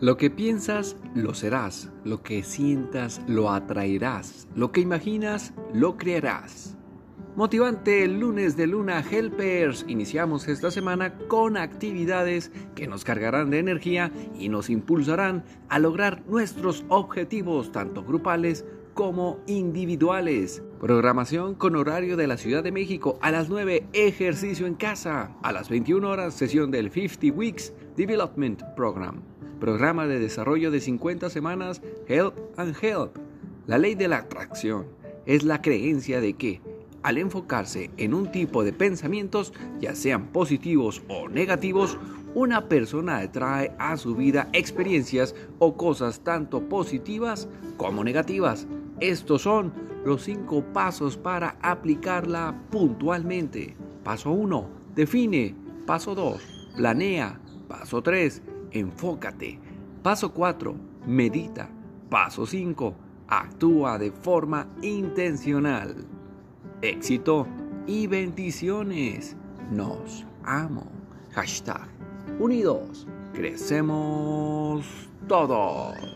Lo que piensas, lo serás. Lo que sientas, lo atraerás. Lo que imaginas, lo crearás. Motivante el lunes de Luna Helpers. Iniciamos esta semana con actividades que nos cargarán de energía y nos impulsarán a lograr nuestros objetivos, tanto grupales como individuales. Programación con horario de la Ciudad de México a las 9, ejercicio en casa. A las 21 horas, sesión del 50 Weeks Development Program programa de desarrollo de 50 semanas Help and Help. La ley de la atracción es la creencia de que, al enfocarse en un tipo de pensamientos, ya sean positivos o negativos, una persona atrae a su vida experiencias o cosas tanto positivas como negativas. Estos son los cinco pasos para aplicarla puntualmente. Paso 1. Define. Paso 2. Planea. Paso 3 enfócate. Paso 4, medita. Paso 5, actúa de forma intencional. Éxito y bendiciones. Nos amo. Hashtag unidos. Crecemos todos.